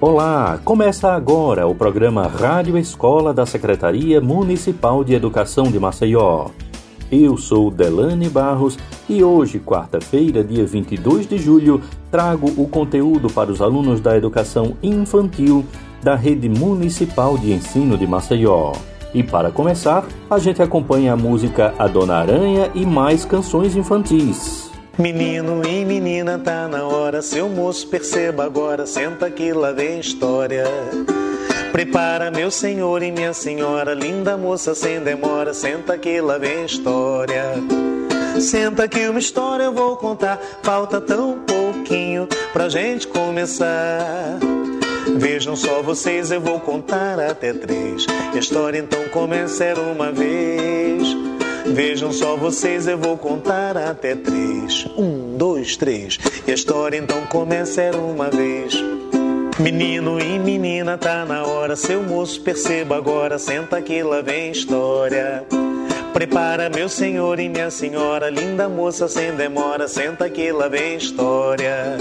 Olá, começa agora o programa Rádio Escola da Secretaria Municipal de Educação de Maceió. Eu sou Delane Barros e hoje, quarta-feira, dia 22 de julho, trago o conteúdo para os alunos da educação infantil da Rede Municipal de Ensino de Maceió. E para começar, a gente acompanha a música A Dona Aranha e mais canções infantis. Menino e menina, tá na hora, seu moço, perceba agora, senta que lá vem história. Prepara, meu senhor e minha senhora, linda moça, sem demora, senta que lá vem história. Senta que uma história eu vou contar, falta tão pouquinho pra gente começar. Vejam só vocês, eu vou contar até três. A história então começa era uma vez. Vejam só vocês, eu vou contar até três. Um, dois, três. E a história então começa era uma vez. Menino e menina, tá na hora. Seu moço, perceba agora. Senta que lá vem história. Prepara, meu senhor e minha senhora. Linda moça, sem demora. Senta que lá vem história.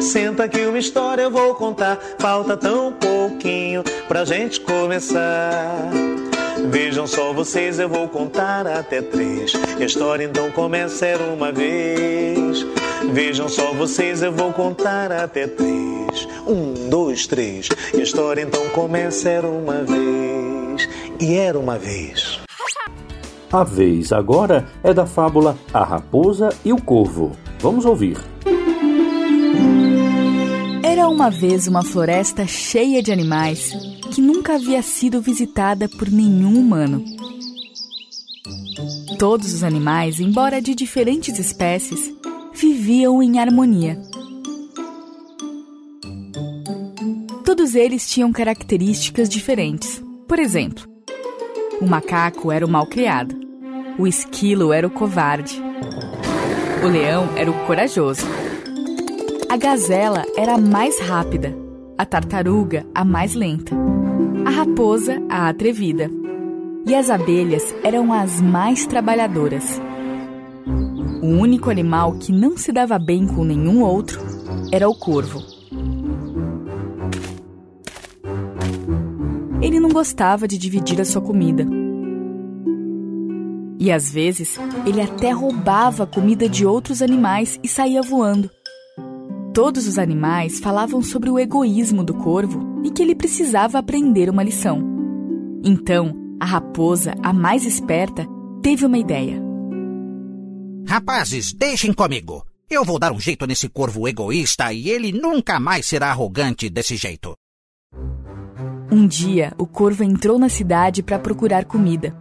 Senta que uma história eu vou contar. Falta tão pouquinho pra gente começar. Vejam só vocês, eu vou contar até três. E a história então começa era uma vez. Vejam só vocês, eu vou contar até três. Um, dois, três. E a história então começa era uma vez. E era uma vez. A vez agora é da fábula A Raposa e o Corvo. Vamos ouvir. Era uma vez uma floresta cheia de animais que nunca havia sido visitada por nenhum humano. Todos os animais, embora de diferentes espécies, viviam em harmonia. Todos eles tinham características diferentes. Por exemplo, o macaco era o malcriado, o esquilo era o covarde, o leão era o corajoso, a gazela era a mais rápida, a tartaruga a mais lenta a raposa, a atrevida. E as abelhas eram as mais trabalhadoras. O único animal que não se dava bem com nenhum outro era o corvo. Ele não gostava de dividir a sua comida. E às vezes, ele até roubava a comida de outros animais e saía voando. Todos os animais falavam sobre o egoísmo do corvo e que ele precisava aprender uma lição. Então, a raposa, a mais esperta, teve uma ideia. Rapazes, deixem comigo. Eu vou dar um jeito nesse corvo egoísta e ele nunca mais será arrogante desse jeito. Um dia, o corvo entrou na cidade para procurar comida.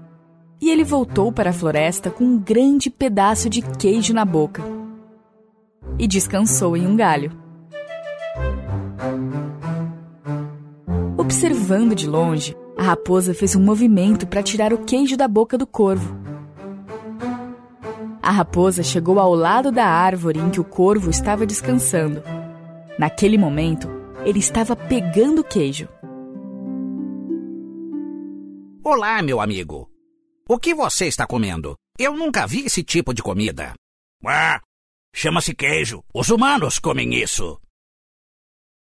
E ele voltou para a floresta com um grande pedaço de queijo na boca e descansou em um galho. Observando de longe, a raposa fez um movimento para tirar o queijo da boca do corvo. A raposa chegou ao lado da árvore em que o corvo estava descansando. Naquele momento, ele estava pegando o queijo. Olá, meu amigo. O que você está comendo? Eu nunca vi esse tipo de comida. Ah, Chama-se queijo. Os humanos comem isso.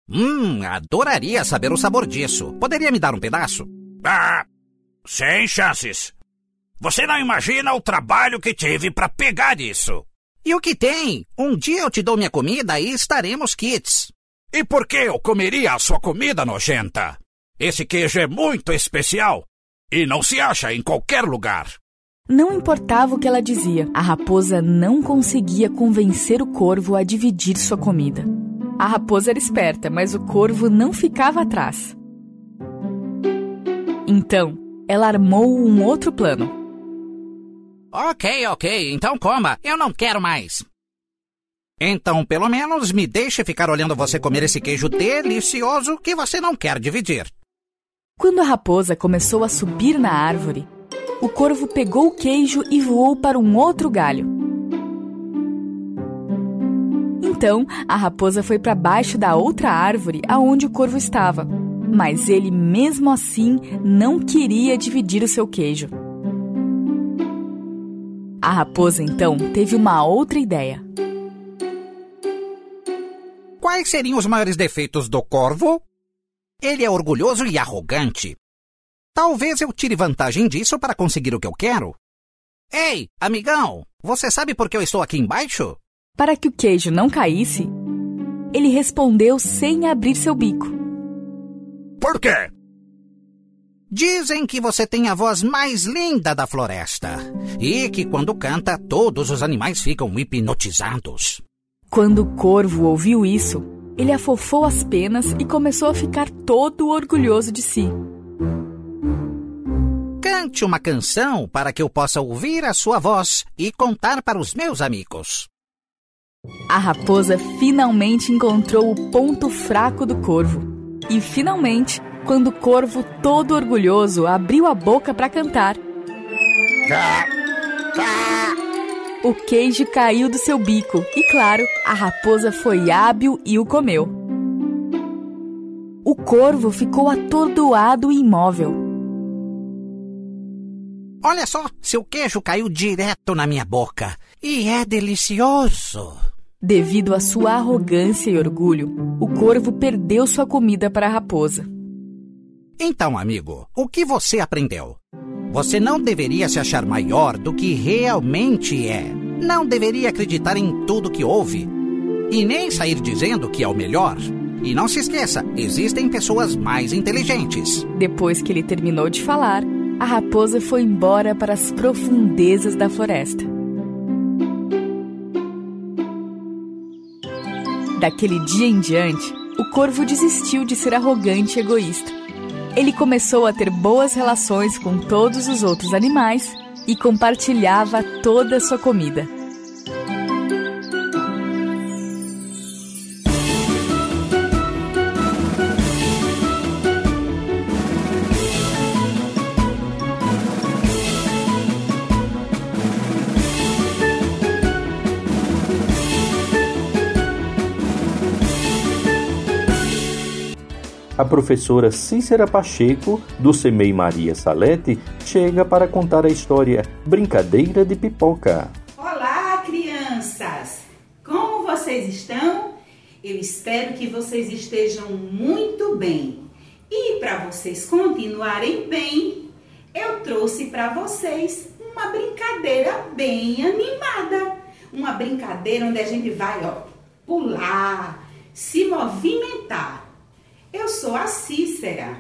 Hum, adoraria saber o sabor disso. Poderia me dar um pedaço? Ah, sem chances. Você não imagina o trabalho que tive para pegar isso. E o que tem? Um dia eu te dou minha comida e estaremos kits. E por que eu comeria a sua comida nojenta? Esse queijo é muito especial e não se acha em qualquer lugar. Não importava o que ela dizia, a raposa não conseguia convencer o corvo a dividir sua comida. A raposa era esperta, mas o corvo não ficava atrás. Então, ela armou um outro plano. Ok, ok, então coma. Eu não quero mais. Então, pelo menos, me deixe ficar olhando você comer esse queijo delicioso que você não quer dividir. Quando a raposa começou a subir na árvore, o corvo pegou o queijo e voou para um outro galho. Então, a raposa foi para baixo da outra árvore aonde o corvo estava. Mas ele, mesmo assim, não queria dividir o seu queijo. A raposa então teve uma outra ideia. Quais seriam os maiores defeitos do corvo? Ele é orgulhoso e arrogante. Talvez eu tire vantagem disso para conseguir o que eu quero. Ei, amigão, você sabe por que eu estou aqui embaixo? Para que o queijo não caísse, ele respondeu sem abrir seu bico. Por quê? Dizem que você tem a voz mais linda da floresta e que quando canta todos os animais ficam hipnotizados. Quando o corvo ouviu isso, ele afofou as penas e começou a ficar todo orgulhoso de si. Cante uma canção para que eu possa ouvir a sua voz e contar para os meus amigos. A raposa finalmente encontrou o ponto fraco do corvo. E finalmente, quando o corvo, todo orgulhoso, abriu a boca para cantar. O queijo caiu do seu bico e, claro, a raposa foi hábil e o comeu. O corvo ficou atordoado e imóvel. Olha só, seu queijo caiu direto na minha boca. E é delicioso. Devido à sua arrogância e orgulho, o corvo perdeu sua comida para a raposa. Então, amigo, o que você aprendeu? Você não deveria se achar maior do que realmente é. Não deveria acreditar em tudo que ouve. E nem sair dizendo que é o melhor. E não se esqueça, existem pessoas mais inteligentes. Depois que ele terminou de falar, a raposa foi embora para as profundezas da floresta. Daquele dia em diante, o corvo desistiu de ser arrogante e egoísta. Ele começou a ter boas relações com todos os outros animais e compartilhava toda a sua comida. A professora Cícera Pacheco, do CEMEI Maria Salete, chega para contar a história Brincadeira de Pipoca. Olá, crianças! Como vocês estão? Eu espero que vocês estejam muito bem. E para vocês continuarem bem, eu trouxe para vocês uma brincadeira bem animada. Uma brincadeira onde a gente vai, ó, pular, se movimentar eu sou a Cícera.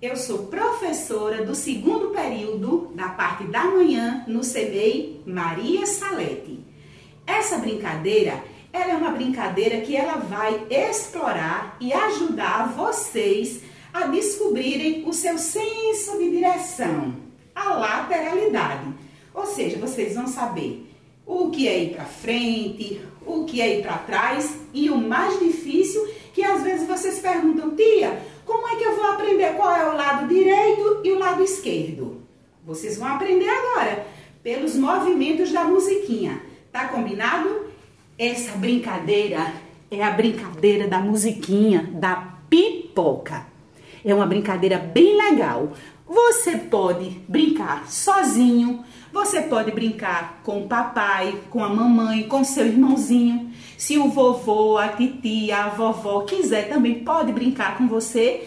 Eu sou professora do segundo período da parte da manhã no CBI Maria Salete. Essa brincadeira, ela é uma brincadeira que ela vai explorar e ajudar vocês a descobrirem o seu senso de direção, a lateralidade. Ou seja, vocês vão saber o que é ir para frente, o que é ir para trás e o mais difícil que às vezes vocês perguntam, tia, como é que eu vou aprender qual é o lado direito e o lado esquerdo? Vocês vão aprender agora, pelos movimentos da musiquinha. Tá combinado? Essa brincadeira é a brincadeira da musiquinha, da pipoca. É uma brincadeira bem legal. Você pode brincar sozinho, você pode brincar com o papai, com a mamãe, com seu irmãozinho. Se o vovô, a titia, a vovó quiser, também pode brincar com você.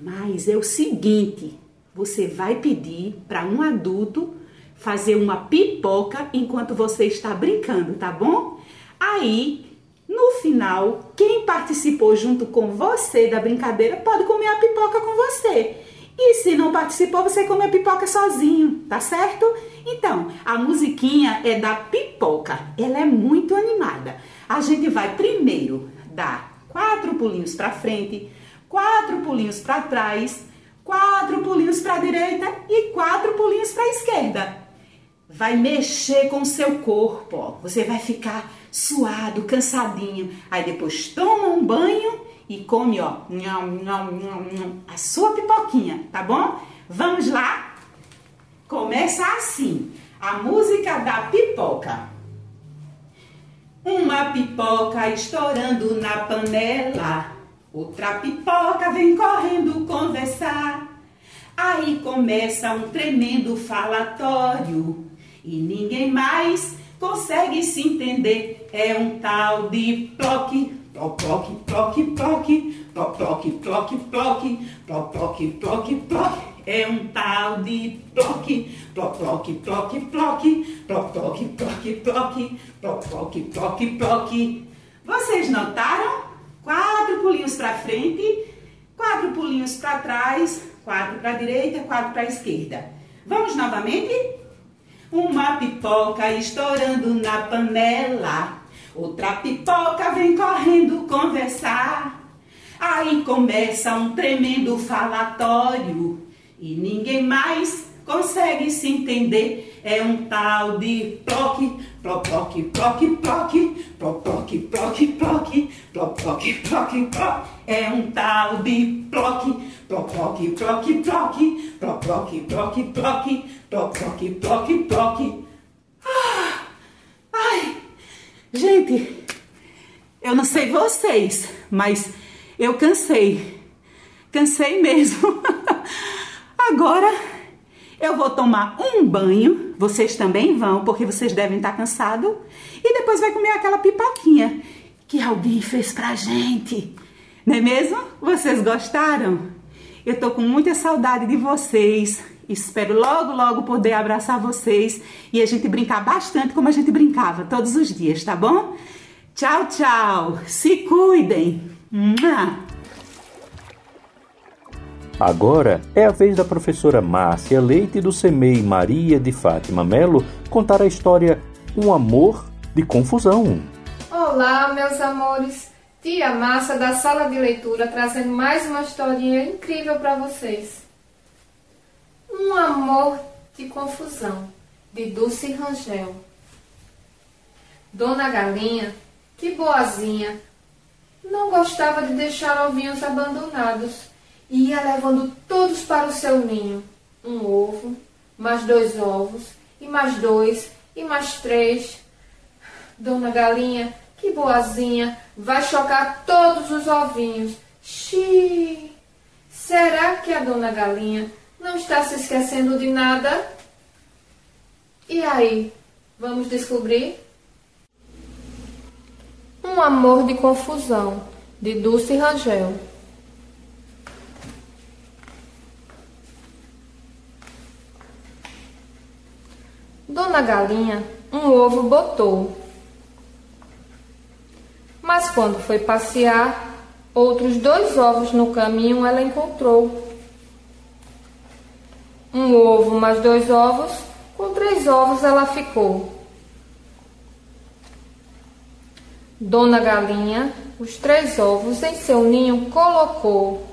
Mas é o seguinte: você vai pedir para um adulto fazer uma pipoca enquanto você está brincando, tá bom? Aí, no final, quem participou junto com você da brincadeira pode comer a pipoca com você. E se não participou, você come a pipoca sozinho, tá certo? Então, a musiquinha é da pipoca. Ela é muito animada. A gente vai primeiro dar quatro pulinhos para frente, quatro pulinhos para trás, quatro pulinhos para a direita e quatro pulinhos para a esquerda. Vai mexer com o seu corpo, ó. Você vai ficar suado, cansadinho. Aí depois toma um banho e come, ó, a sua pipoquinha, tá bom? Vamos lá? Começa assim, a música da pipoca. Uma pipoca estourando na panela, outra pipoca vem correndo conversar. Aí começa um tremendo falatório e ninguém mais consegue se entender. É um tal de ploque, ploc, Ploc, ploc, ploc, ploc, ploc, ploc, ploc, ploc. É um tal de ploc, ploc, ploc, ploc, ploc, ploc, ploc, ploc, ploc, ploc, ploc, ploc, ploc. Vocês notaram? Quatro pulinhos para frente, quatro pulinhos para trás, quatro para a direita, quatro para a esquerda. Vamos novamente? Uma pipoca estourando na panela. Outra pipoca vem correndo conversar. Aí começa um tremendo falatório e ninguém mais consegue se entender. É um tal de ploc, ploc, ploc, ploc, ploc, ploc, ploc, ploc, ploc, ploc. É um tal de ploc, ploc, ploc, ploc, ploc, ploc, ploc, ploc, ploc, ploc. Ah, ai, gente, eu não sei vocês, mas eu cansei. Cansei mesmo. Agora eu vou tomar um banho. Vocês também vão, porque vocês devem estar cansados. E depois vai comer aquela pipoquinha que alguém fez pra gente. Não é mesmo? Vocês gostaram? Eu tô com muita saudade de vocês. Espero logo, logo poder abraçar vocês e a gente brincar bastante como a gente brincava todos os dias, tá bom? Tchau, tchau. Se cuidem. Agora é a vez da professora Márcia Leite do CEMEI Maria de Fátima Melo contar a história Um Amor de Confusão. Olá, meus amores. Tia Massa da sala de leitura trazendo mais uma historinha incrível para vocês. Um amor de confusão, de Dulce Rangel. Dona Galinha, que boazinha, não gostava de deixar ovinhos abandonados e ia levando todos para o seu ninho. Um ovo, mais dois ovos, e mais dois, e mais três. Dona Galinha, que boazinha, vai chocar todos os ovinhos. Xiii! Será que a Dona Galinha não está se esquecendo de nada? E aí, vamos descobrir? Um amor de confusão, de Dulce Rangel. Dona Galinha um ovo botou. Mas quando foi passear, outros dois ovos no caminho ela encontrou. Um ovo mais dois ovos, com três ovos ela ficou. Dona Galinha os três ovos em seu ninho colocou.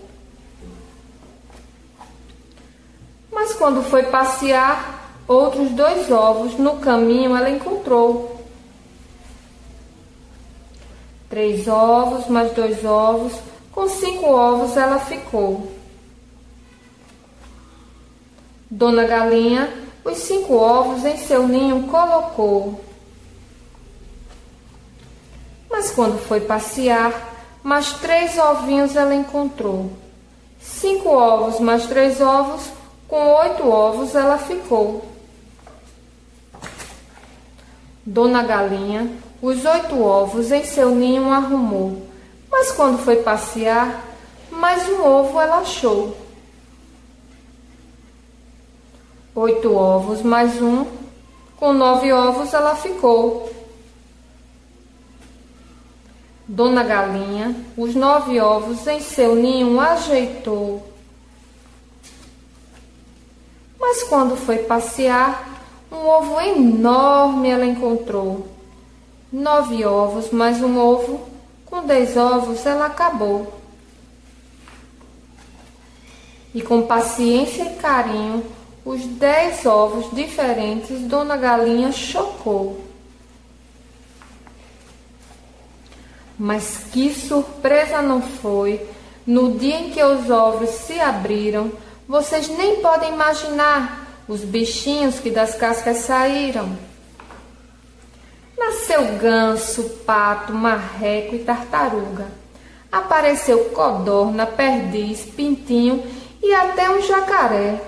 Mas quando foi passear, outros dois ovos no caminho ela encontrou. Três ovos mais dois ovos, com cinco ovos ela ficou. Dona Galinha os cinco ovos em seu ninho colocou. Mas quando foi passear, mais três ovinhos ela encontrou. Cinco ovos mais três ovos, com oito ovos ela ficou. Dona Galinha os oito ovos em seu ninho arrumou, mas quando foi passear, mais um ovo ela achou. Oito ovos mais um, com nove ovos ela ficou. Dona Galinha os nove ovos em seu ninho ajeitou. Mas quando foi passear, um ovo enorme ela encontrou. Nove ovos mais um ovo, com dez ovos ela acabou. E com paciência e carinho, os dez ovos diferentes Dona Galinha chocou. Mas que surpresa não foi no dia em que os ovos se abriram. Vocês nem podem imaginar os bichinhos que das cascas saíram. Nasceu ganso, pato, marreco e tartaruga. Apareceu codorna, perdiz, pintinho e até um jacaré.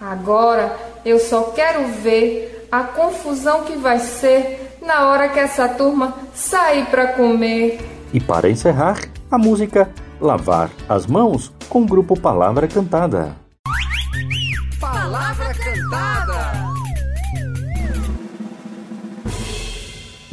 Agora eu só quero ver a confusão que vai ser na hora que essa turma sair para comer. E para encerrar, a música lavar as mãos com o grupo Palavra Cantada.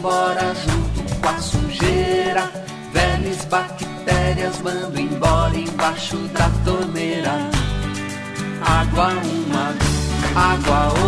embora junto com a sujeira. Velhas bactérias mando embora embaixo da torneira. Água uma, água outra,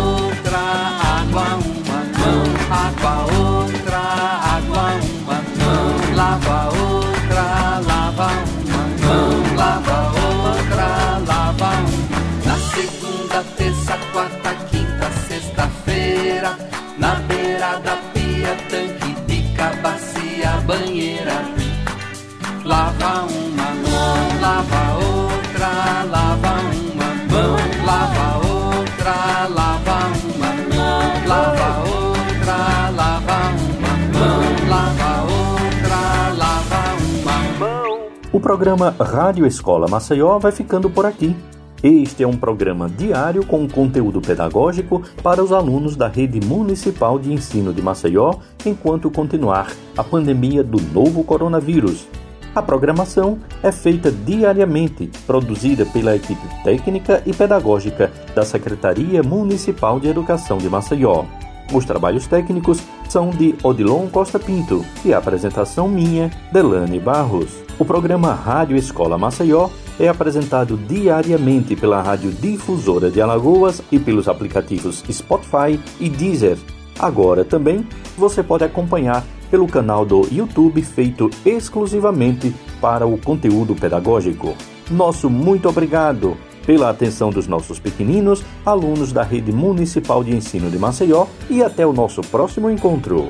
programa Rádio Escola Maceió vai ficando por aqui. Este é um programa diário com conteúdo pedagógico para os alunos da Rede Municipal de Ensino de Maceió enquanto continuar a pandemia do novo coronavírus. A programação é feita diariamente, produzida pela equipe técnica e pedagógica da Secretaria Municipal de Educação de Maceió. Os trabalhos técnicos são de Odilon Costa Pinto e a apresentação minha, Delane Barros. O programa Rádio Escola Maceió é apresentado diariamente pela Rádio Difusora de Alagoas e pelos aplicativos Spotify e Deezer. Agora também você pode acompanhar pelo canal do YouTube feito exclusivamente para o conteúdo pedagógico. Nosso muito obrigado pela atenção dos nossos pequeninos, alunos da Rede Municipal de Ensino de Maceió e até o nosso próximo encontro.